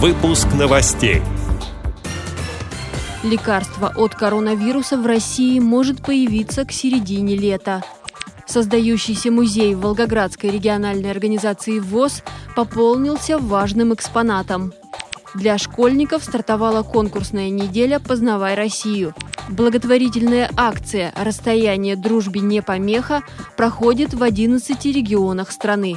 Выпуск новостей. Лекарство от коронавируса в России может появиться к середине лета. Создающийся музей Волгоградской региональной организации ВОЗ пополнился важным экспонатом. Для школьников стартовала конкурсная неделя «Познавай Россию». Благотворительная акция «Расстояние дружбе не помеха» проходит в 11 регионах страны.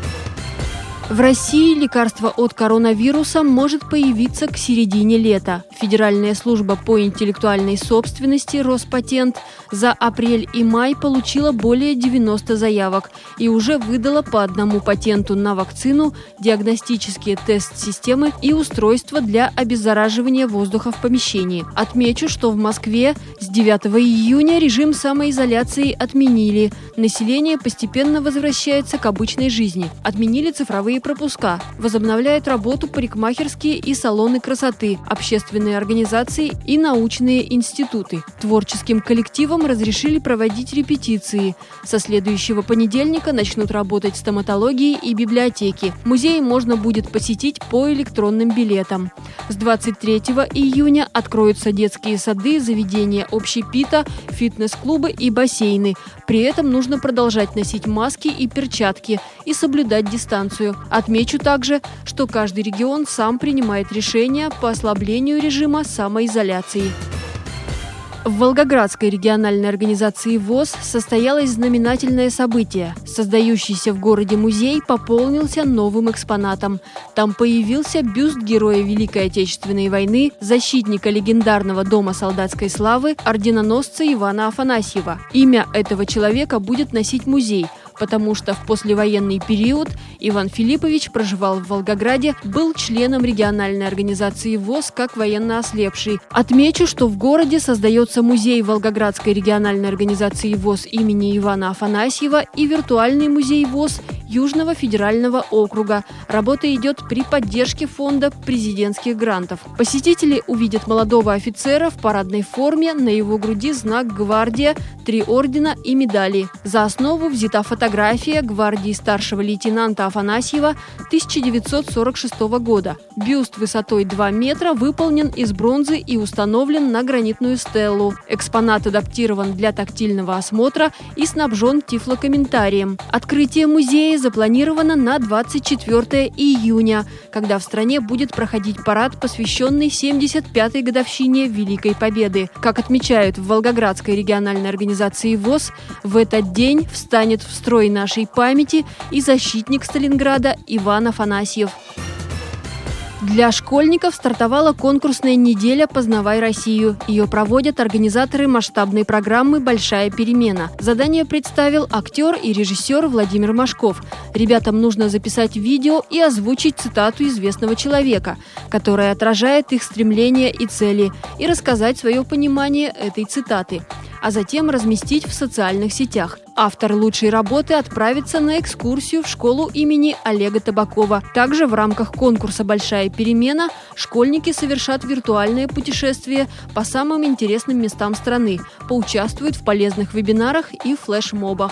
В России лекарство от коронавируса может появиться к середине лета. Федеральная служба по интеллектуальной собственности «Роспатент» за апрель и май получила более 90 заявок и уже выдала по одному патенту на вакцину, диагностические тест-системы и устройства для обеззараживания воздуха в помещении. Отмечу, что в Москве с 9 июня режим самоизоляции отменили. Население постепенно возвращается к обычной жизни. Отменили цифровые пропуска, возобновляют работу парикмахерские и салоны красоты, общественные организации и научные институты. Творческим коллективам разрешили проводить репетиции. Со следующего понедельника начнут работать стоматологии и библиотеки. Музей можно будет посетить по электронным билетам. С 23 июня откроются детские сады, заведения общепита, фитнес-клубы и бассейны. При этом нужно продолжать носить маски и перчатки и соблюдать дистанцию. Отмечу также, что каждый регион сам принимает решения по ослаблению режима самоизоляции. В Волгоградской региональной организации ВОЗ состоялось знаменательное событие. Создающийся в городе музей пополнился новым экспонатом. Там появился бюст героя Великой Отечественной войны, защитника легендарного Дома солдатской славы, орденоносца Ивана Афанасьева. Имя этого человека будет носить музей – потому что в послевоенный период Иван Филиппович проживал в Волгограде, был членом региональной организации ВОЗ как военно ослепший. Отмечу, что в городе создается музей Волгоградской региональной организации ВОЗ имени Ивана Афанасьева и виртуальный музей ВОЗ Южного федерального округа. Работа идет при поддержке фонда президентских грантов. Посетители увидят молодого офицера в парадной форме, на его груди знак «Гвардия», три ордена и медали. За основу взята фотография гвардии старшего лейтенанта Афанасьева 1946 года. Бюст высотой 2 метра выполнен из бронзы и установлен на гранитную стеллу. Экспонат адаптирован для тактильного осмотра и снабжен тифлокомментарием. Открытие музея запланировано на 24 июня, когда в стране будет проходить парад, посвященный 75-й годовщине Великой Победы. Как отмечают в Волгоградской региональной организации ВОЗ, в этот день встанет в строй нашей памяти и защитник Сталинграда Иван Афанасьев. Для школьников стартовала конкурсная неделя «Познавай Россию». Ее проводят организаторы масштабной программы «Большая перемена». Задание представил актер и режиссер Владимир Машков. Ребятам нужно записать видео и озвучить цитату известного человека, которая отражает их стремления и цели, и рассказать свое понимание этой цитаты а затем разместить в социальных сетях. Автор лучшей работы отправится на экскурсию в школу имени Олега Табакова. Также в рамках конкурса «Большая перемена» школьники совершат виртуальное путешествие по самым интересным местам страны, поучаствуют в полезных вебинарах и флешмобах.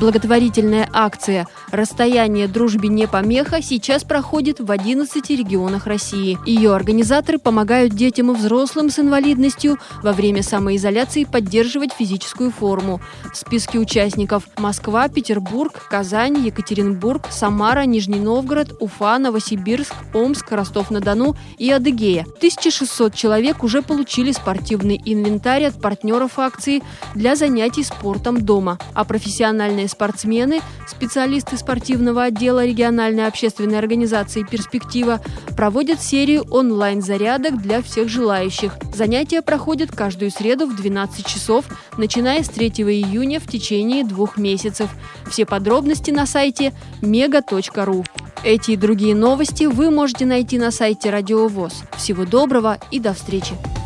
Благотворительная акция «Расстояние дружбе не помеха» сейчас проходит в 11 регионах России. Ее организаторы помогают детям и взрослым с инвалидностью во время самоизоляции поддерживать физическую форму. В списке участников Москва, Петербург, Казань, Екатеринбург, Самара, Нижний Новгород, Уфа, Новосибирск, Омск, Ростов-на-Дону и Адыгея. 1600 человек уже получили спортивный инвентарь от партнеров акции для занятий спортом дома, а профессиональные спортсмены, специалисты спортивного отдела региональной общественной организации «Перспектива» проводят серию онлайн-зарядок для всех желающих. Занятия проходят каждую среду в 12 часов, начиная с 3 июня в течение двух месяцев. Все подробности на сайте mega.ru. Эти и другие новости вы можете найти на сайте Радио ВОЗ. Всего доброго и до встречи!